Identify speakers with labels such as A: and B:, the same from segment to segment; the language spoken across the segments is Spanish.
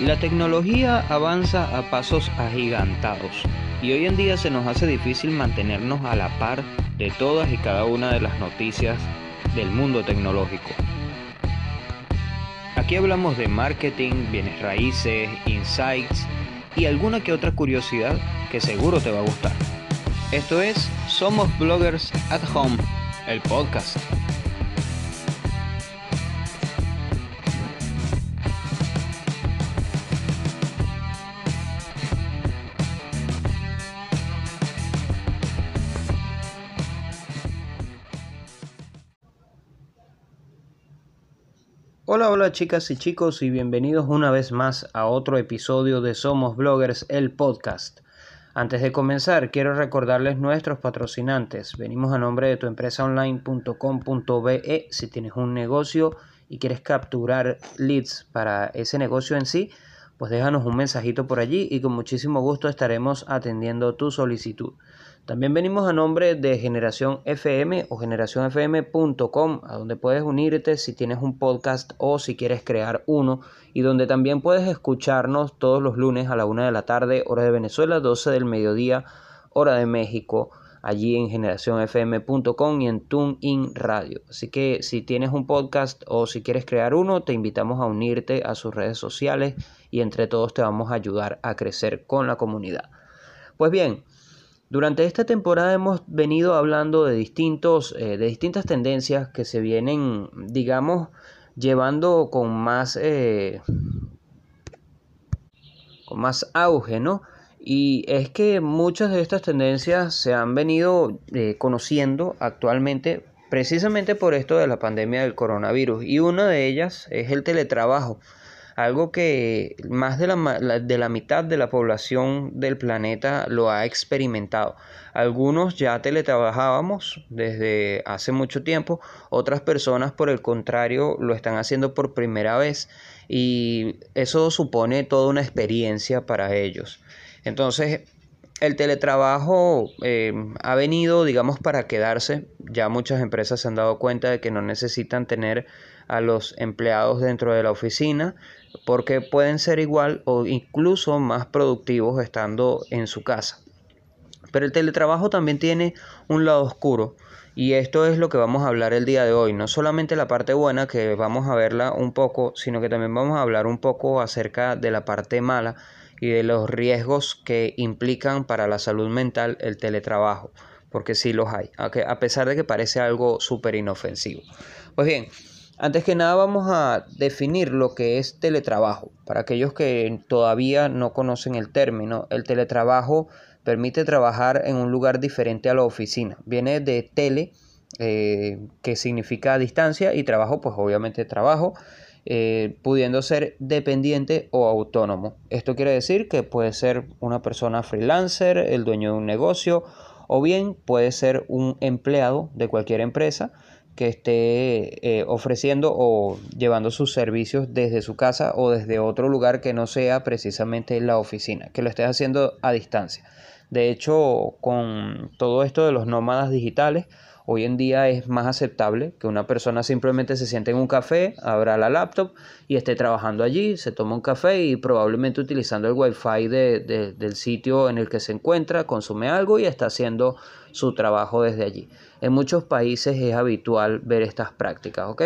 A: La tecnología avanza a pasos agigantados y hoy en día se nos hace difícil mantenernos a la par de todas y cada una de las noticias del mundo tecnológico. Aquí hablamos de marketing, bienes raíces, insights y alguna que otra curiosidad que seguro te va a gustar. Esto es Somos Bloggers at Home, el podcast. Hola, hola chicas y chicos y bienvenidos una vez más a otro episodio de Somos Bloggers, el podcast. Antes de comenzar, quiero recordarles nuestros patrocinantes. Venimos a nombre de tu empresa online.com.be. Si tienes un negocio y quieres capturar leads para ese negocio en sí, pues déjanos un mensajito por allí y con muchísimo gusto estaremos atendiendo tu solicitud. También venimos a nombre de Generación FM o generacionfm.com, a donde puedes unirte si tienes un podcast o si quieres crear uno, y donde también puedes escucharnos todos los lunes a la una de la tarde, hora de Venezuela, 12 del mediodía, hora de México, allí en generacionfm.com y en TuneIn Radio. Así que si tienes un podcast o si quieres crear uno, te invitamos a unirte a sus redes sociales y entre todos te vamos a ayudar a crecer con la comunidad. Pues bien, durante esta temporada hemos venido hablando de, distintos, eh, de distintas tendencias que se vienen, digamos, llevando con más, eh, con más auge, ¿no? Y es que muchas de estas tendencias se han venido eh, conociendo actualmente precisamente por esto de la pandemia del coronavirus. Y una de ellas es el teletrabajo algo que más de la, de la mitad de la población del planeta lo ha experimentado. Algunos ya teletrabajábamos desde hace mucho tiempo, otras personas por el contrario lo están haciendo por primera vez y eso supone toda una experiencia para ellos. Entonces, el teletrabajo eh, ha venido, digamos, para quedarse. Ya muchas empresas se han dado cuenta de que no necesitan tener a los empleados dentro de la oficina, porque pueden ser igual o incluso más productivos estando en su casa. Pero el teletrabajo también tiene un lado oscuro y esto es lo que vamos a hablar el día de hoy. No solamente la parte buena que vamos a verla un poco, sino que también vamos a hablar un poco acerca de la parte mala y de los riesgos que implican para la salud mental el teletrabajo, porque sí los hay, a pesar de que parece algo súper inofensivo. Pues bien, antes que nada vamos a definir lo que es teletrabajo. Para aquellos que todavía no conocen el término, el teletrabajo permite trabajar en un lugar diferente a la oficina. Viene de tele, eh, que significa distancia, y trabajo, pues obviamente trabajo, eh, pudiendo ser dependiente o autónomo. Esto quiere decir que puede ser una persona freelancer, el dueño de un negocio, o bien puede ser un empleado de cualquier empresa que esté eh, ofreciendo o llevando sus servicios desde su casa o desde otro lugar que no sea precisamente la oficina, que lo esté haciendo a distancia. De hecho, con todo esto de los nómadas digitales, Hoy en día es más aceptable que una persona simplemente se siente en un café, abra la laptop y esté trabajando allí, se toma un café y probablemente utilizando el wifi de, del sitio en el que se encuentra, consume algo y está haciendo su trabajo desde allí. En muchos países es habitual ver estas prácticas, ¿ok?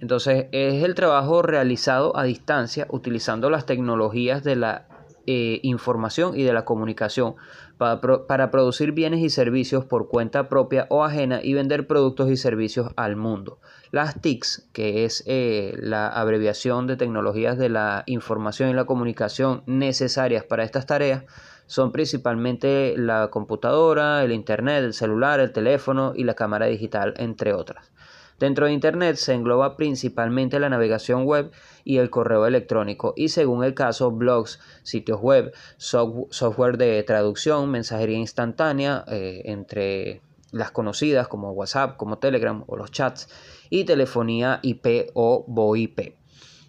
A: Entonces es el trabajo realizado a distancia utilizando las tecnologías de la eh, información y de la comunicación para, producir bienes y servicios por cuenta propia o ajena y vender productos y servicios al mundo. Las TICs, que es eh, la abreviación de tecnologías de la información y la comunicación necesarias para estas tareas, son principalmente la computadora, el internet, el celular, el teléfono y la cámara digital, entre otras. Dentro de Internet se engloba principalmente la navegación web y el correo electrónico y según el caso blogs, sitios web, software de traducción, mensajería instantánea eh, entre las conocidas como WhatsApp, como Telegram o los chats y telefonía IP o VoIP.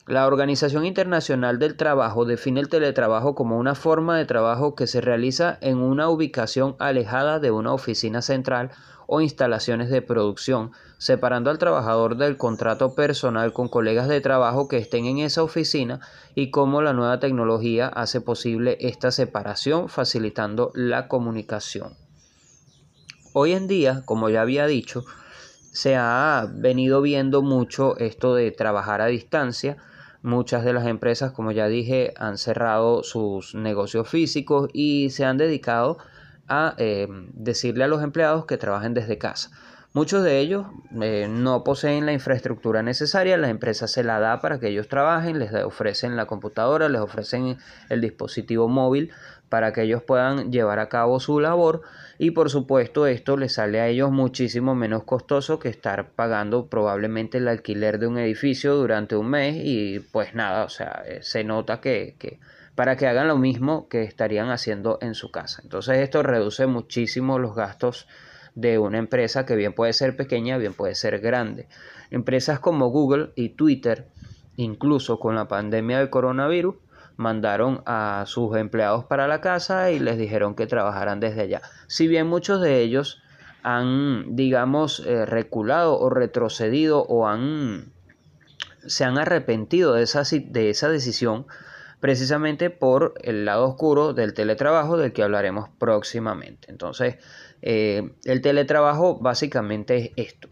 A: La Organización Internacional del Trabajo define el teletrabajo como una forma de trabajo que se realiza en una ubicación alejada de una oficina central o instalaciones de producción, separando al trabajador del contrato personal con colegas de trabajo que estén en esa oficina y cómo la nueva tecnología hace posible esta separación facilitando la comunicación. Hoy en día, como ya había dicho, se ha venido viendo mucho esto de trabajar a distancia, Muchas de las empresas, como ya dije, han cerrado sus negocios físicos y se han dedicado a eh, decirle a los empleados que trabajen desde casa. Muchos de ellos eh, no poseen la infraestructura necesaria, la empresa se la da para que ellos trabajen, les ofrecen la computadora, les ofrecen el dispositivo móvil para que ellos puedan llevar a cabo su labor y por supuesto esto les sale a ellos muchísimo menos costoso que estar pagando probablemente el alquiler de un edificio durante un mes y pues nada, o sea, eh, se nota que, que para que hagan lo mismo que estarían haciendo en su casa. Entonces esto reduce muchísimo los gastos de una empresa que bien puede ser pequeña, bien puede ser grande. Empresas como Google y Twitter, incluso con la pandemia del coronavirus, mandaron a sus empleados para la casa y les dijeron que trabajaran desde allá. Si bien muchos de ellos han, digamos, eh, reculado o retrocedido o han, se han arrepentido de esa, de esa decisión, precisamente por el lado oscuro del teletrabajo del que hablaremos próximamente. Entonces, eh, el teletrabajo básicamente es esto.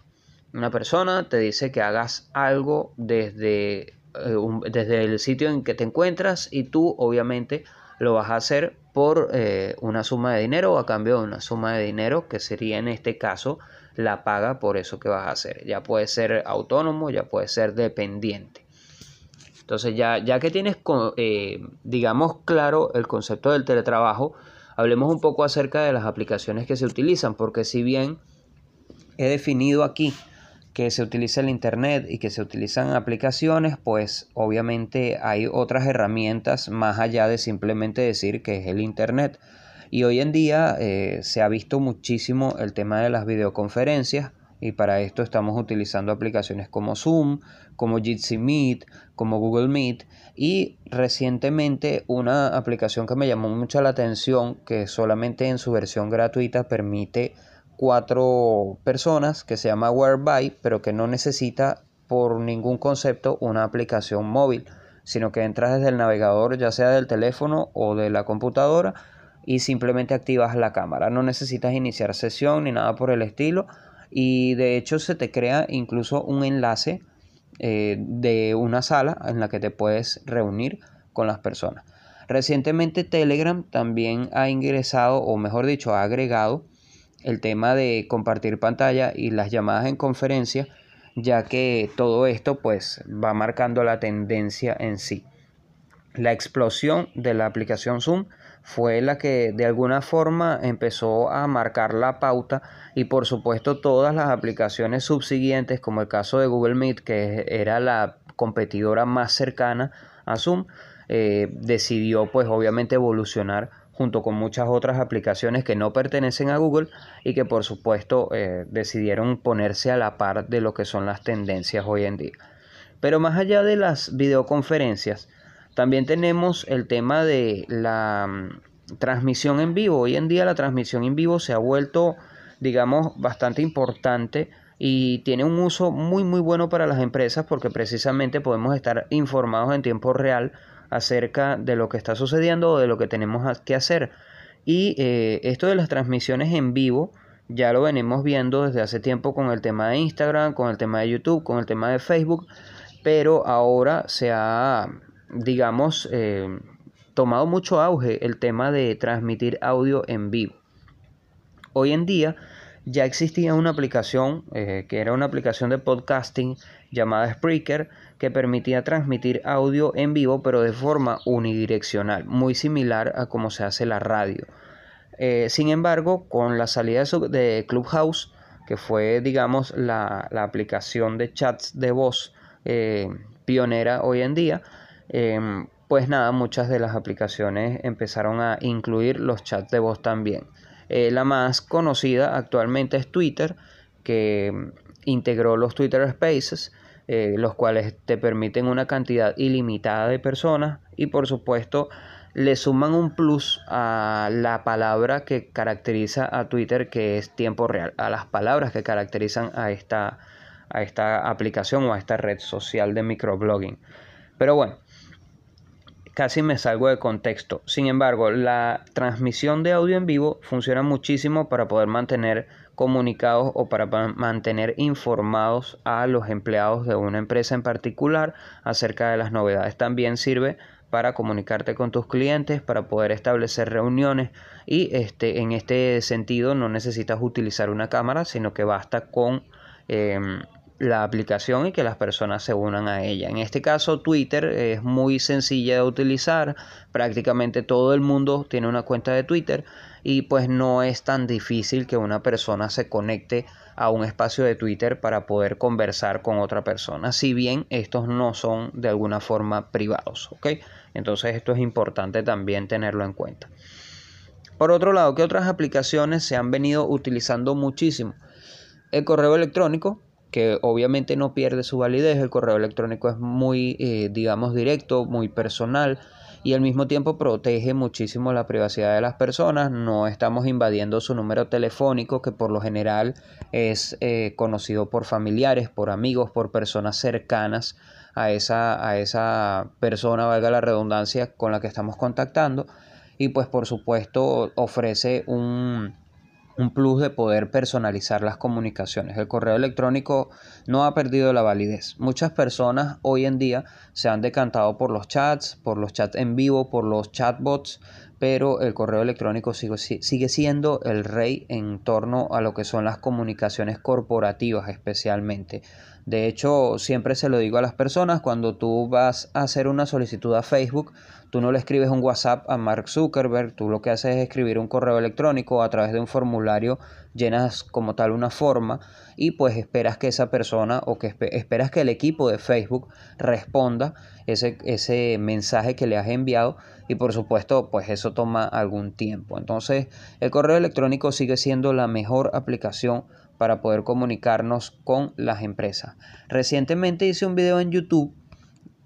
A: Una persona te dice que hagas algo desde eh, desde el sitio en que te encuentras y tú obviamente lo vas a hacer por eh, una suma de dinero o a cambio de una suma de dinero que sería en este caso la paga por eso que vas a hacer. Ya puede ser autónomo, ya puede ser dependiente. Entonces ya, ya que tienes, eh, digamos, claro el concepto del teletrabajo, hablemos un poco acerca de las aplicaciones que se utilizan, porque si bien he definido aquí que se utiliza el Internet y que se utilizan aplicaciones, pues obviamente hay otras herramientas más allá de simplemente decir que es el Internet. Y hoy en día eh, se ha visto muchísimo el tema de las videoconferencias y para esto estamos utilizando aplicaciones como Zoom, como Jitsi Meet, como Google Meet y recientemente una aplicación que me llamó mucho la atención que solamente en su versión gratuita permite cuatro personas que se llama Whereby, pero que no necesita por ningún concepto una aplicación móvil, sino que entras desde el navegador, ya sea del teléfono o de la computadora, y simplemente activas la cámara. No necesitas iniciar sesión ni nada por el estilo. Y de hecho se te crea incluso un enlace eh, de una sala en la que te puedes reunir con las personas. Recientemente Telegram también ha ingresado, o mejor dicho, ha agregado el tema de compartir pantalla y las llamadas en conferencia, ya que todo esto pues va marcando la tendencia en sí. La explosión de la aplicación Zoom fue la que de alguna forma empezó a marcar la pauta y por supuesto todas las aplicaciones subsiguientes como el caso de Google Meet que era la competidora más cercana a Zoom eh, decidió pues obviamente evolucionar junto con muchas otras aplicaciones que no pertenecen a Google y que por supuesto eh, decidieron ponerse a la par de lo que son las tendencias hoy en día. Pero más allá de las videoconferencias, también tenemos el tema de la mm, transmisión en vivo. Hoy en día la transmisión en vivo se ha vuelto, digamos, bastante importante y tiene un uso muy muy bueno para las empresas porque precisamente podemos estar informados en tiempo real acerca de lo que está sucediendo o de lo que tenemos que hacer. Y eh, esto de las transmisiones en vivo ya lo venimos viendo desde hace tiempo con el tema de Instagram, con el tema de YouTube, con el tema de Facebook, pero ahora se ha, digamos, eh, tomado mucho auge el tema de transmitir audio en vivo. Hoy en día ya existía una aplicación eh, que era una aplicación de podcasting llamada Spreaker que permitía transmitir audio en vivo pero de forma unidireccional, muy similar a como se hace la radio. Eh, sin embargo, con la salida de Clubhouse, que fue digamos la, aplicación de chats de voz pionera hoy en día, em, pues nada, muchas de las aplicaciones empezaron a incluir los chats de voz también. Eh, la más conocida actualmente es Twitter, que integró los Twitter Spaces eh, los cuales te permiten una cantidad ilimitada de personas y por supuesto le suman un plus a la palabra que caracteriza a Twitter que es tiempo real, a las palabras que caracterizan a esta, a esta aplicación o a esta red social de microblogging. Pero bueno, casi me salgo de contexto. Sin embargo, la transmisión de audio en vivo funciona muchísimo para poder mantener comunicados o para mantener informados a los empleados de una empresa en particular acerca de las novedades. También sirve para comunicarte con tus clientes, para poder establecer reuniones y este, en este sentido no necesitas utilizar una cámara, sino que basta con em, la aplicación y que las personas se unan a ella. En este caso Twitter es muy sencilla de utilizar, prácticamente todo el mundo tiene una cuenta de Twitter y pues no es tan difícil que una persona se conecte a un espacio de Twitter para poder conversar con otra persona, si bien estos no son de alguna forma privados. Entonces esto es importante también tenerlo en cuenta. Por otro lado, ¿qué otras aplicaciones se han venido utilizando muchísimo? El correo electrónico, que obviamente no pierde su validez. El correo electrónico es muy, eh, digamos, directo, muy personal y al mismo tiempo protege muchísimo la privacidad de las personas. No estamos invadiendo su número telefónico, que por lo general es eh, conocido por familiares, por amigos, por personas cercanas a esa, a esa persona, valga la redundancia, con la que estamos contactando. Y pues por supuesto ofrece un un plus de poder personalizar las comunicaciones. El correo electrónico no ha perdido la validez. Muchas personas hoy en día se han decantado por los chats, por los chats en vivo, por los chatbots, pero el correo electrónico sigue, sigue siendo el rey en torno a lo que son las comunicaciones corporativas especialmente. De hecho, siempre se lo digo a las personas, cuando tú vas a hacer una solicitud a Facebook, tú no le escribes un WhatsApp a Mark Zuckerberg, tú lo que haces es escribir un correo electrónico a través de un formulario, llenas como tal una forma y pues esperas que esa persona o que esperas que el equipo de Facebook responda ese, ese mensaje que le has enviado y por supuesto pues eso toma algún tiempo. Entonces el correo electrónico sigue siendo la mejor aplicación para poder comunicarnos con las empresas. Recientemente hice un video en YouTube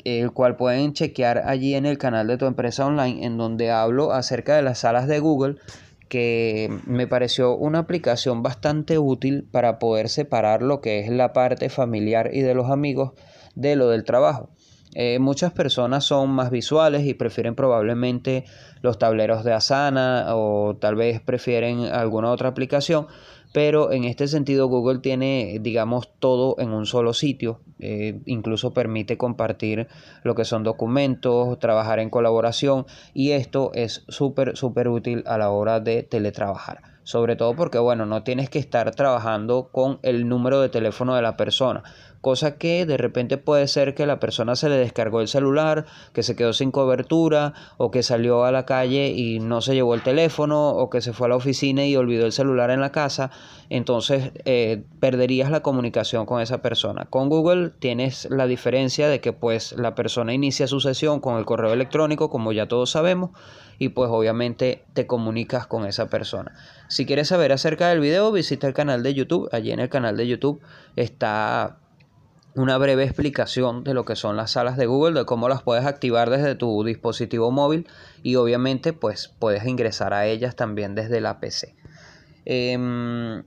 A: el cual pueden chequear allí en el canal de tu empresa online en donde hablo acerca de las salas de Google que me pareció una aplicación bastante útil para poder separar lo que es la parte familiar y de los amigos de lo del trabajo. Eh, muchas personas son más visuales y prefieren probablemente los tableros de Asana o tal vez prefieren alguna otra aplicación, pero en este sentido Google tiene, digamos, todo en un solo sitio. Eh, incluso permite compartir lo que son documentos, trabajar en colaboración y esto es súper, súper útil a la hora de teletrabajar. Sobre todo porque, bueno, no tienes que estar trabajando con el número de teléfono de la persona cosa que de repente puede ser que la persona se le descargó el celular, que se quedó sin cobertura o que salió a la calle y no se llevó el teléfono o que se fue a la oficina y olvidó el celular en la casa, entonces eh, perderías la comunicación con esa persona. Con Google tienes la diferencia de que pues la persona inicia su sesión con el correo electrónico, como ya todos sabemos, y pues obviamente te comunicas con esa persona. Si quieres saber acerca del video, visita el canal de YouTube. Allí en el canal de YouTube está una breve explicación de lo que son las salas de Google, de cómo las puedes activar desde tu dispositivo móvil y obviamente pues puedes ingresar a ellas también desde la PC. Em,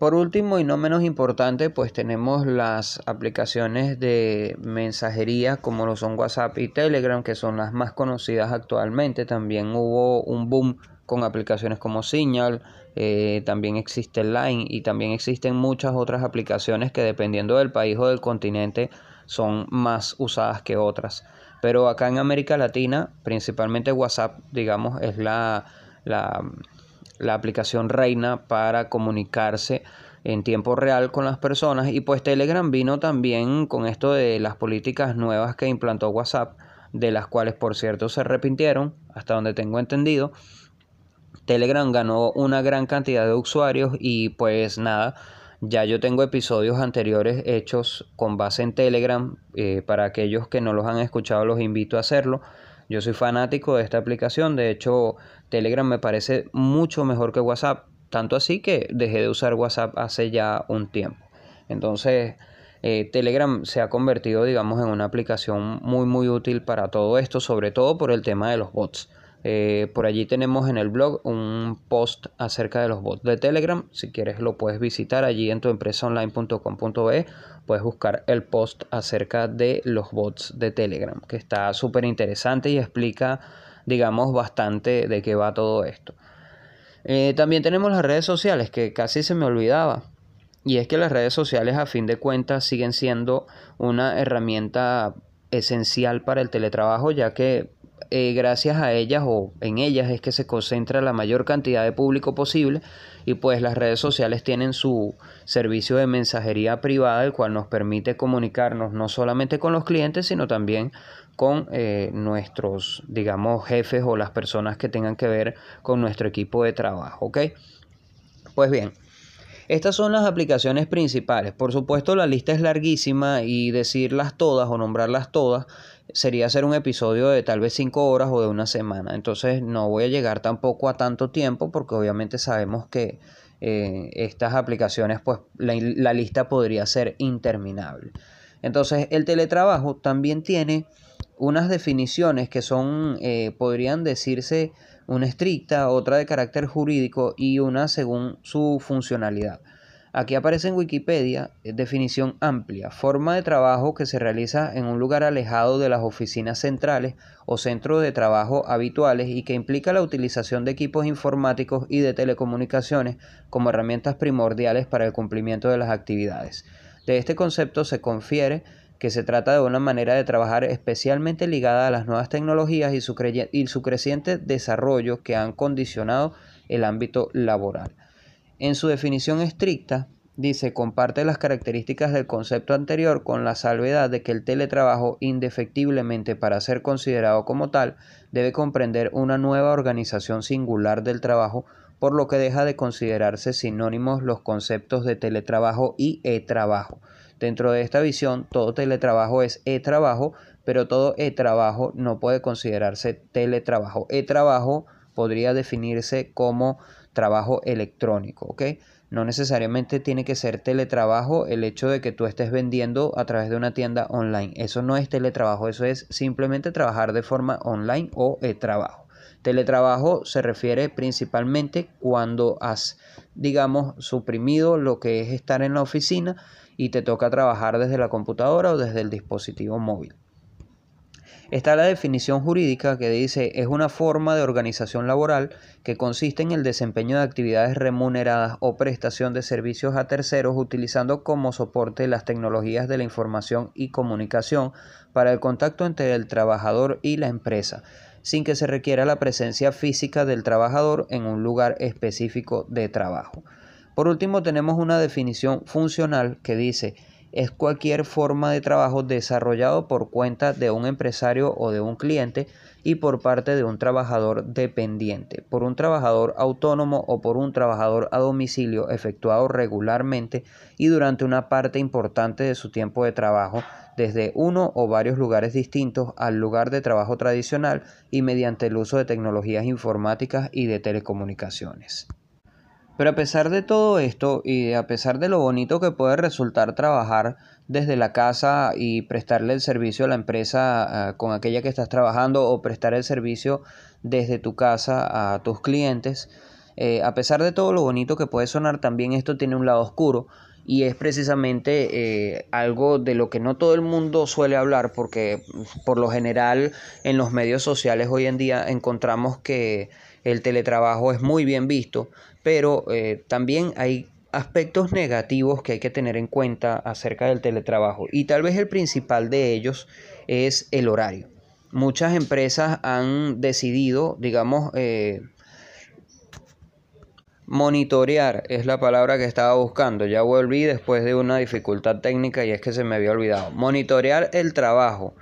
A: por último y no menos importante pues tenemos las aplicaciones de mensajería como lo son WhatsApp y Telegram que son las más conocidas actualmente. También hubo un boom con aplicaciones como Signal, eh, también existe Line y también existen muchas otras aplicaciones que dependiendo del país o del continente son más usadas que otras. Pero acá en América Latina, principalmente WhatsApp, digamos, es la, la, la aplicación reina para comunicarse en tiempo real con las personas y pues Telegram vino también con esto de las políticas nuevas que implantó WhatsApp, de las cuales por cierto se arrepintieron, hasta donde tengo entendido, Telegram ganó una gran cantidad de usuarios y pues nada, ya yo tengo episodios anteriores hechos con base en Telegram. Eh, para aquellos que no los han escuchado los invito a hacerlo. Yo soy fanático de esta aplicación. De hecho, Telegram me parece mucho mejor que WhatsApp. Tanto así que dejé de usar WhatsApp hace ya un tiempo. Entonces, eh, Telegram se ha convertido, digamos, en una aplicación muy, muy útil para todo esto, sobre todo por el tema de los bots. Eh, por allí tenemos en el blog un post acerca de los bots de Telegram. Si quieres lo puedes visitar allí en tu empresaonline.com.be. Puedes buscar el post acerca de los bots de Telegram, que está súper interesante y explica, digamos, bastante de qué va todo esto. Eh, también tenemos las redes sociales, que casi se me olvidaba. Y es que las redes sociales a fin de cuentas siguen siendo una herramienta esencial para el teletrabajo, ya que eh, gracias a ellas o en ellas es que se concentra la mayor cantidad de público posible y pues las redes sociales tienen su servicio de mensajería privada el cual nos permite comunicarnos no solamente con los clientes sino también con eh, nuestros digamos jefes o las personas que tengan que ver con nuestro equipo de trabajo ok pues bien estas son las aplicaciones principales. Por supuesto, la lista es larguísima y decirlas todas o nombrarlas todas sería hacer un episodio de tal vez cinco horas o de una semana. Entonces no voy a llegar tampoco a tanto tiempo porque obviamente sabemos que eh, estas aplicaciones, pues la, lista podría ser interminable. Entonces el teletrabajo también tiene unas definiciones que son, eh, podrían decirse, una estricta, otra de carácter jurídico y una según su funcionalidad. Aquí aparece en Wikipedia eh, definición amplia, forma de trabajo que se realiza en un lugar alejado de las oficinas centrales o centros de trabajo habituales y que implica la utilización de equipos informáticos y de telecomunicaciones como herramientas primordiales para el cumplimiento de las actividades. De este concepto se confiere que se trata de una manera de trabajar especialmente ligada a las nuevas tecnologías y su, y su creciente desarrollo que han condicionado el ámbito laboral. En su definición estricta, dice, comparte las características del concepto anterior con la salvedad de que el teletrabajo, indefectiblemente para ser considerado como tal, debe comprender una nueva organización singular del trabajo, por lo que deja de considerarse sinónimos los conceptos de teletrabajo y e-trabajo. Dentro de esta visión, todo teletrabajo es e-trabajo, pero todo e-trabajo no puede considerarse teletrabajo. E-trabajo podría definirse como trabajo electrónico, ¿ok? No necesariamente tiene que ser teletrabajo el hecho de que tú estés vendiendo a través de una tienda online. Eso no es teletrabajo, eso es simplemente trabajar de forma online o trabajo. Teletrabajo se refiere principalmente cuando has, digamos, suprimido lo que es estar en la oficina y te toca trabajar desde la computadora o desde el dispositivo móvil. Está la definición jurídica que dice es una forma de organización laboral que consiste en el desempeño de actividades remuneradas o prestación de servicios a terceros utilizando como soporte las tecnologías de la información y comunicación para el contacto entre el trabajador y la empresa, sin que se requiera la presencia física del trabajador en un lugar específico de trabajo. Por último tenemos una definición funcional que dice es cualquier forma de trabajo desarrollado por cuenta de un empresario o de un cliente y por parte de un trabajador dependiente, por un trabajador autónomo o por un trabajador a domicilio efectuado regularmente y durante una parte importante de su tiempo de trabajo desde uno o varios lugares distintos al lugar de trabajo tradicional y mediante el uso de tecnologías informáticas y de telecomunicaciones. Pero a pesar de todo esto y a pesar de lo bonito que puede resultar trabajar desde la casa y prestarle el servicio a la empresa ah, con aquella que estás trabajando o prestar el servicio desde tu casa a tus clientes, eh, a pesar de todo lo bonito que puede sonar, también esto tiene un lado oscuro y es precisamente eh, algo de lo que no todo el mundo suele hablar porque por lo general en los medios sociales hoy en día encontramos que el teletrabajo es muy bien visto, pero eh, también hay aspectos negativos que hay que tener en cuenta acerca del teletrabajo y tal vez el principal de ellos es el horario. Muchas empresas han decidido, digamos, eh, monitorear, es la palabra que estaba buscando, ya volví después de una dificultad técnica y es que se me había olvidado. Monitorear el trabajo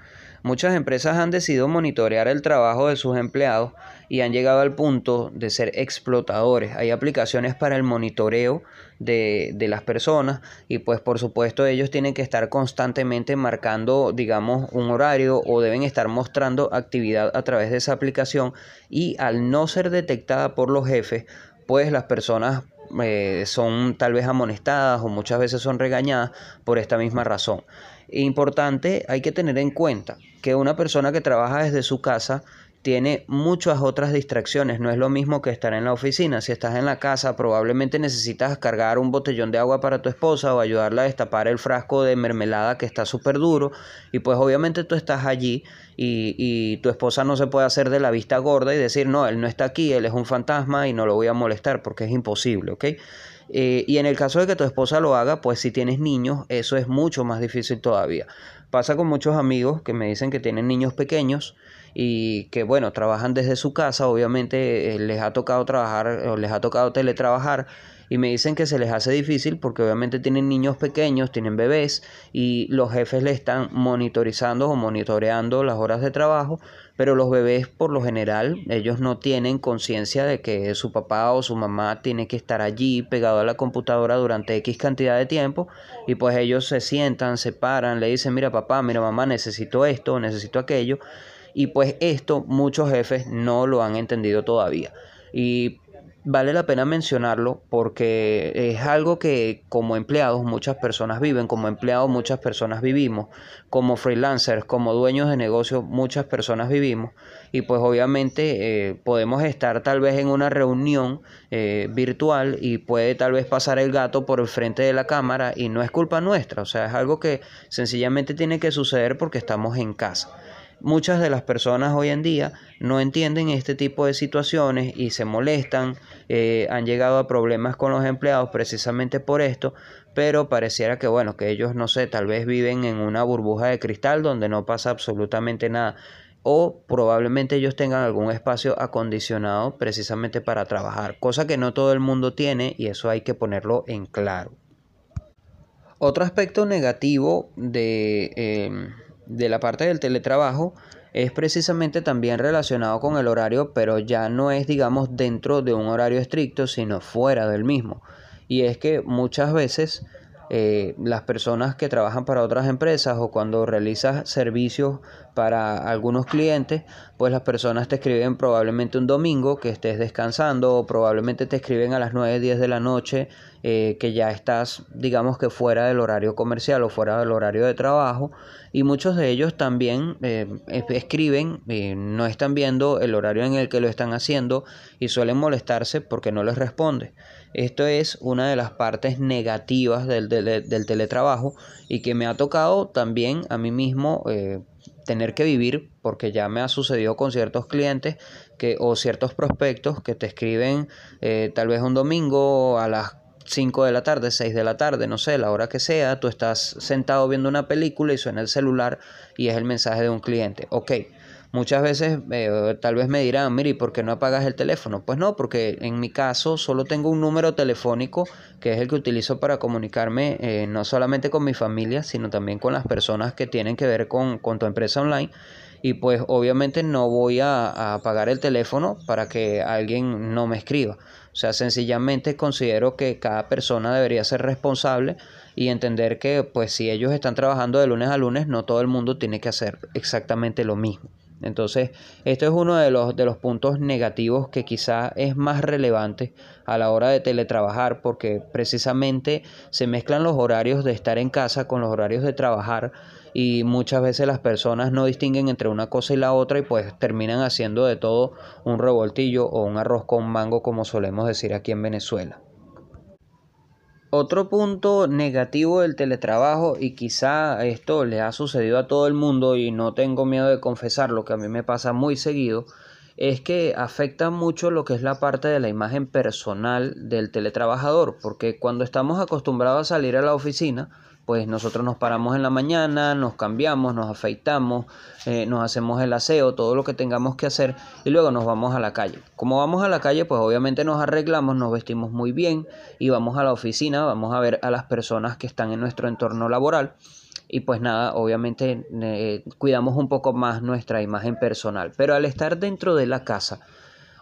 A: Muchas empresas han decidido monitorear el trabajo de sus empleados y han llegado al punto de ser explotadores. Hay aplicaciones para el monitoreo de, las personas y pues por supuesto ellos tienen que estar constantemente marcando digamos un horario o deben estar mostrando actividad a través de esa aplicación y al no ser detectada por los jefes pues las personas eh, son tal vez amonestadas o muchas veces son regañadas por esta misma razón. Importante, hay que tener en cuenta que una persona que trabaja desde su casa tiene muchas otras distracciones. No es lo mismo que estar en la oficina. Si estás en la casa, probablemente necesitas cargar un botellón de agua para tu esposa o ayudarla a destapar el frasco de mermelada que está súper duro. Y pues obviamente tú estás allí y, y, tu esposa no se puede hacer de la vista gorda y decir, no, él no está aquí, él es un fantasma y no lo voy a molestar porque es imposible, ¿ok? Eh, y en el caso de que tu esposa lo haga, pues si tienes niños, eso es mucho más difícil todavía. Pasa con muchos amigos que me dicen que tienen niños pequeños y que bueno, trabajan desde su casa, obviamente eh, les ha tocado trabajar o les ha tocado teletrabajar y me dicen que se les hace difícil porque obviamente tienen niños pequeños, tienen bebés y los jefes le están monitorizando o monitoreando las horas de trabajo, pero los bebés por lo general ellos no tienen conciencia de que su papá o su mamá tiene que estar allí pegado a la computadora durante X cantidad de tiempo y pues ellos se sientan, se paran, le dicen, mira papá, mira mamá, necesito esto, necesito aquello y pues esto muchos jefes no lo han entendido todavía. Y vale la pena mencionarlo porque es algo que como empleados muchas personas viven, como empleados muchas personas vivimos, como freelancers, como dueños de negocios muchas personas vivimos y pues obviamente eh, podemos estar tal vez en una reunión eh, virtual y puede tal vez pasar el gato por el frente de la cámara y no es culpa nuestra, o sea, es algo que sencillamente tiene que suceder porque estamos en casa. Muchas de las personas hoy en día no entienden este tipo de situaciones y se molestan, eh, han llegado a problemas con los empleados precisamente por esto, pero pareciera que bueno, que ellos no sé, tal vez viven en una burbuja de cristal donde no pasa absolutamente nada o probablemente ellos tengan algún espacio acondicionado precisamente para trabajar, cosa que no todo el mundo tiene y eso hay que ponerlo en claro. Otro aspecto negativo de... Em, de la parte del teletrabajo es precisamente también relacionado con el horario, pero ya no es, digamos, dentro de un horario estricto, sino fuera del mismo. Y es que muchas veces eh, las personas que trabajan para otras empresas o cuando realizas servicios para algunos clientes, pues las personas te escriben probablemente un domingo que estés descansando o probablemente te escriben a las 9, 10 de la noche eh, que ya estás, digamos que fuera del horario comercial o fuera del horario de trabajo y muchos de ellos también eh, escriben, no están viendo el horario en el que lo están haciendo y suelen molestarse porque no les responde. Esto es una de las partes negativas del, teletrabajo y que me ha tocado también a mí mismo eh, tener que vivir porque ya me ha sucedido con ciertos clientes que, o ciertos prospectos que te escriben eh, tal vez un domingo a las 5 de la tarde, 6 de la tarde, no sé, la hora que sea, tú estás sentado viendo una película y suena el celular y es el mensaje de un cliente. Ok, Muchas veces eh, tal vez me dirán, mire, ¿por qué no apagas el teléfono? Pues no, porque en mi caso solo tengo un número telefónico que es el que utilizo para comunicarme eh, no solamente con mi familia, sino también con las personas que tienen que ver con, con tu empresa online. Y pues obviamente no voy a, a apagar el teléfono para que alguien no me escriba. O sea, sencillamente considero que cada persona debería ser responsable y entender que pues si ellos están trabajando de lunes a lunes, no todo el mundo tiene que hacer exactamente lo mismo. Entonces, esto es uno de los, de los puntos negativos que quizá es más relevante a la hora de teletrabajar porque precisamente se mezclan los horarios de estar en casa con los horarios de trabajar y muchas veces las personas no distinguen entre una cosa y la otra y pues terminan haciendo de todo un revoltillo o un arroz con mango como solemos decir aquí en Venezuela. Otro punto negativo del teletrabajo, y quizá esto le ha sucedido a todo el mundo y no tengo miedo de confesarlo, que a mí me pasa muy seguido, es que afecta mucho lo que es la parte de la imagen personal del teletrabajador, porque cuando estamos acostumbrados a salir a la oficina, pues nosotros nos paramos en la mañana, nos cambiamos, nos afeitamos, eh, nos hacemos el aseo, todo lo que tengamos que hacer y luego nos vamos a la calle. Como vamos a la calle, pues obviamente nos arreglamos, nos vestimos muy bien y vamos a la oficina, vamos a ver a las personas que están en nuestro entorno laboral y pues nada, obviamente eh, cuidamos un poco más nuestra imagen personal. Pero al estar dentro de la casa,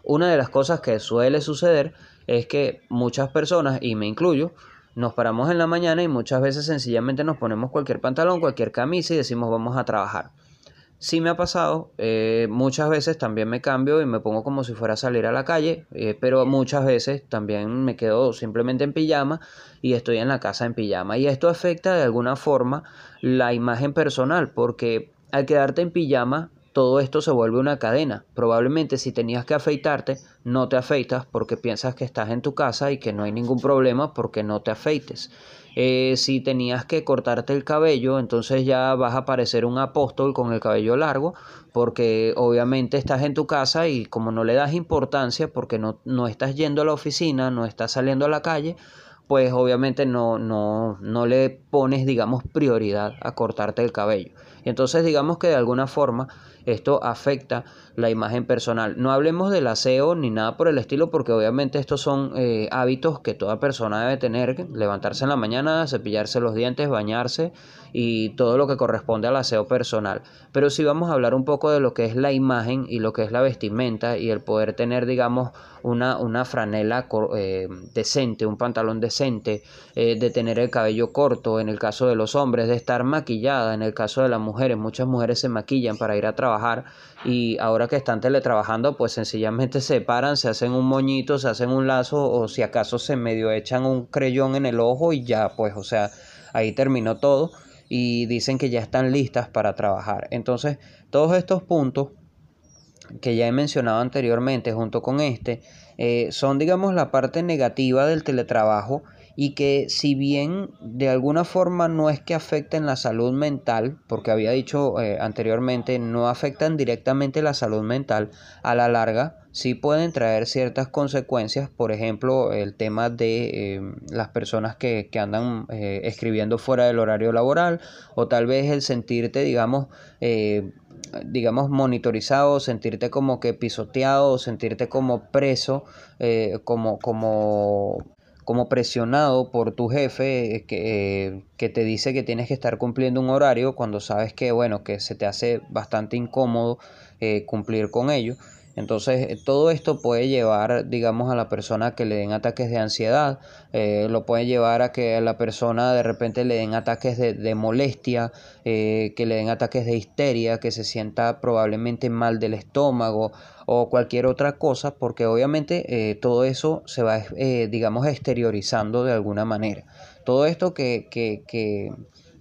A: una de las cosas que suele suceder es que muchas personas, y me incluyo, nos paramos en la mañana y muchas veces sencillamente nos ponemos cualquier pantalón, cualquier camisa y decimos vamos a trabajar. Sí me ha pasado, eh, muchas veces también me cambio y me pongo como si fuera a salir a la calle, eh, pero muchas veces también me quedo simplemente en pijama y estoy en la casa en pijama. Y esto afecta de alguna forma la imagen personal, porque al quedarte en pijama todo esto se vuelve una cadena. Probablemente si tenías que afeitarte, no te afeitas porque piensas que estás en tu casa y que no hay ningún problema porque no te afeites. Eh, si tenías que cortarte el cabello, entonces ya vas a parecer un apóstol con el cabello largo, porque obviamente estás en tu casa y como no le das importancia, porque no, no estás yendo a la oficina, no estás saliendo a la calle, pues obviamente no, no, no le pones, digamos, prioridad a cortarte el cabello. Entonces digamos que de alguna forma esto afecta la imagen personal. No hablemos del aseo ni nada por el estilo, porque obviamente estos son eh, hábitos que toda persona debe tener, levantarse en la mañana, cepillarse los dientes, bañarse y todo lo que corresponde al aseo personal. Pero si vamos a hablar un poco de lo que es la imagen y lo que es la vestimenta y el poder tener, digamos, una, una franela eh, decente, un pantalón decente, eh, de tener el cabello corto en el caso de los hombres, de estar maquillada en el caso de las mujeres. Muchas mujeres se maquillan para ir a trabajar y ahora que están teletrabajando, pues sencillamente se paran, se hacen un moñito, se hacen un lazo o si acaso se medio echan un creyón en el ojo y ya, pues, o sea, ahí terminó todo y dicen que ya están listas para trabajar. Entonces, todos estos puntos que ya he mencionado anteriormente junto con este, eh, son digamos la parte negativa del teletrabajo y que si bien de alguna forma no es que afecten la salud mental, porque había dicho eh, anteriormente, no afectan directamente la salud mental, a la larga sí pueden traer ciertas consecuencias, por ejemplo, el tema de eh, las personas que, que andan eh, escribiendo fuera del horario laboral, o tal vez el sentirte, digamos, digamos, monitorizado, sentirte como que pisoteado, sentirte como preso, como, como como presionado por tu jefe eh, que, eh, que, te dice que tienes que estar cumpliendo un horario cuando sabes que, bueno, que se te hace bastante incómodo eh, cumplir con ello. Entonces, eh, todo esto puede llevar, digamos, a la persona que le den ataques de ansiedad, eh, lo puede llevar a que a la persona de repente le den ataques de, molestia, eh, que le den ataques de histeria, que se sienta probablemente mal del estómago o cualquier otra cosa, porque obviamente todo eso se va, digamos, exteriorizando de alguna manera. Todo esto que, que, que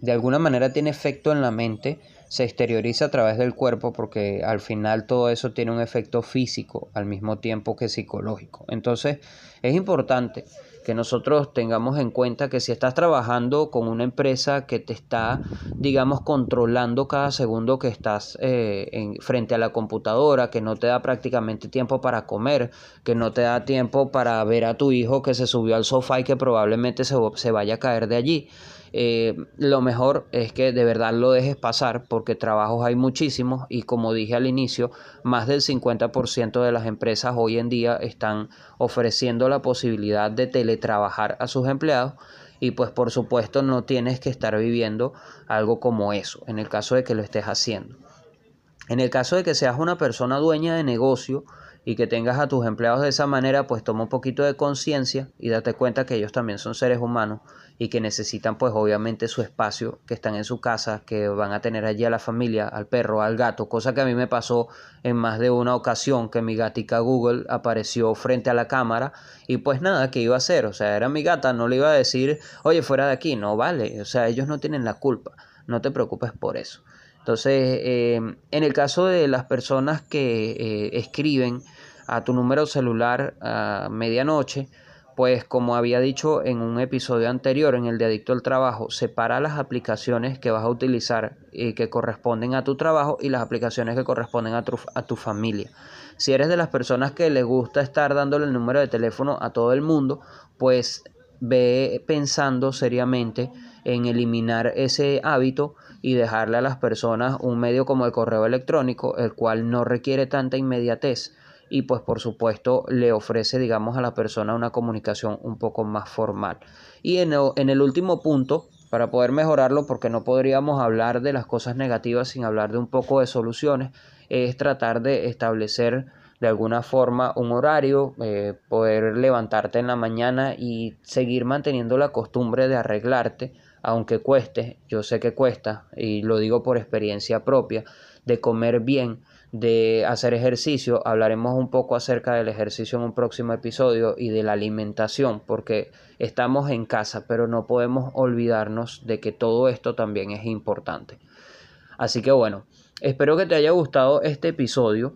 A: de alguna manera tiene efecto en la mente, se exterioriza a través del cuerpo porque al final todo eso tiene un efecto físico al mismo tiempo que psicológico. Entonces es importante que nosotros tengamos en cuenta que si estás trabajando con una empresa que te está, digamos, controlando cada segundo que estás eh, en, frente a la computadora, que no te da prácticamente tiempo para comer, que no te da tiempo para ver a tu hijo que se subió al sofá y que probablemente se, se vaya a caer de allí eh, lo mejor es que de verdad lo dejes pasar porque trabajos hay muchísimos y como dije al inicio, más del 50% de las empresas hoy en día están ofreciendo la posibilidad de teletrabajar a sus empleados y pues por supuesto no tienes que estar viviendo algo como eso en el caso de que lo estés haciendo. En el caso de que seas una persona dueña de negocio, y que tengas a tus empleados de esa manera, pues toma un poquito de conciencia y date cuenta que ellos también son seres humanos y que necesitan pues obviamente su espacio, que están en su casa, que van a tener allí a la familia, al perro, al gato, cosa que a mí me pasó en más de una ocasión que mi gatica Google apareció frente a la cámara y pues nada, ¿qué iba a hacer? O sea, era mi gata, no le iba a decir, oye, fuera de aquí, no vale, o sea, ellos no tienen la culpa, no te preocupes por eso. Entonces, eh, en el caso de las personas que eh, escriben a tu número celular a medianoche, pues como había dicho en un episodio anterior, en el de Adicto al Trabajo, separa las aplicaciones que vas a utilizar y que corresponden a tu trabajo y las aplicaciones que corresponden a tu, a tu familia. Si eres de las personas que le gusta estar dándole el número de teléfono a todo el mundo, pues ve pensando seriamente en eliminar ese hábito y dejarle a las personas un medio como el correo electrónico, el cual no requiere tanta inmediatez y pues por supuesto le ofrece digamos a la persona una comunicación un poco más formal. Y en el, en el último punto, para poder mejorarlo, porque no podríamos hablar de las cosas negativas sin hablar de un poco de soluciones, es tratar de establecer de alguna forma un horario, eh, poder levantarte en la mañana y seguir manteniendo la costumbre de arreglarte, aunque cueste, yo sé que cuesta y lo digo por experiencia propia, de comer bien, de hacer ejercicio. Hablaremos un poco acerca del ejercicio en un próximo episodio y de la alimentación, porque estamos en casa, pero no podemos olvidarnos de que todo esto también es importante. Así que bueno, espero que te haya gustado este episodio.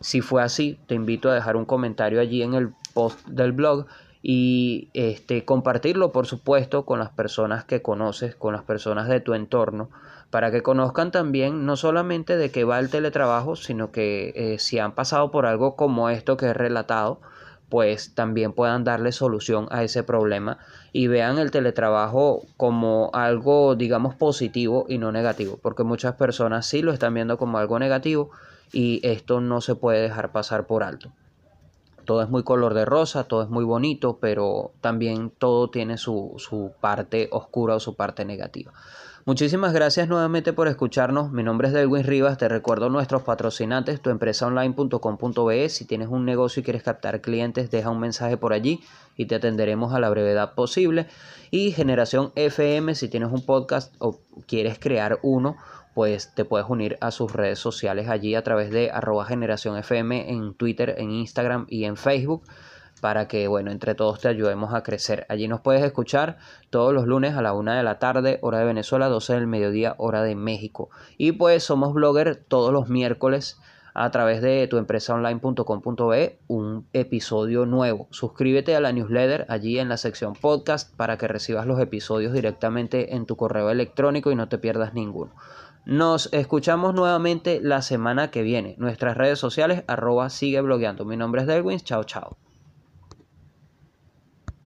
A: Si fue así, te invito a dejar un comentario allí en el post del blog y este, compartirlo, por supuesto, con las personas que conoces, con las personas de tu entorno, para que conozcan también no solamente de qué va el teletrabajo, sino que eh, si han pasado por algo como esto que he relatado, pues también puedan darle solución a ese problema y vean el teletrabajo como algo, digamos, positivo y no negativo, porque muchas personas sí lo están viendo como algo negativo y esto no se puede dejar pasar por alto. Todo es muy color de rosa, todo es muy bonito, pero también todo tiene su, su parte oscura o su parte negativa. Muchísimas gracias nuevamente por escucharnos. Mi nombre es Delwin Rivas. Te recuerdo nuestros patrocinantes, tuempresaonline.com.be. Si tienes un negocio y quieres captar clientes, deja un mensaje por allí y te atenderemos a la brevedad posible. Y Generación FM, si tienes un podcast o quieres crear uno, pues te puedes unir a sus redes sociales allí a través de arroba generación FM en Twitter, en Instagram y en Facebook para que, bueno, entre todos te ayudemos a crecer. Allí nos puedes escuchar todos los lunes a la una de la tarde, hora de Venezuela, 12 del mediodía, hora de México. Y pues somos blogger todos los miércoles a través de tuempresaonline.com.be un episodio nuevo. Suscríbete a la newsletter allí en la sección podcast para que recibas los episodios directamente en tu correo electrónico y no te pierdas ninguno. Nos escuchamos nuevamente la semana que viene. Nuestras redes sociales arroba sigue blogueando. Mi nombre es Delwin. Chao, chao.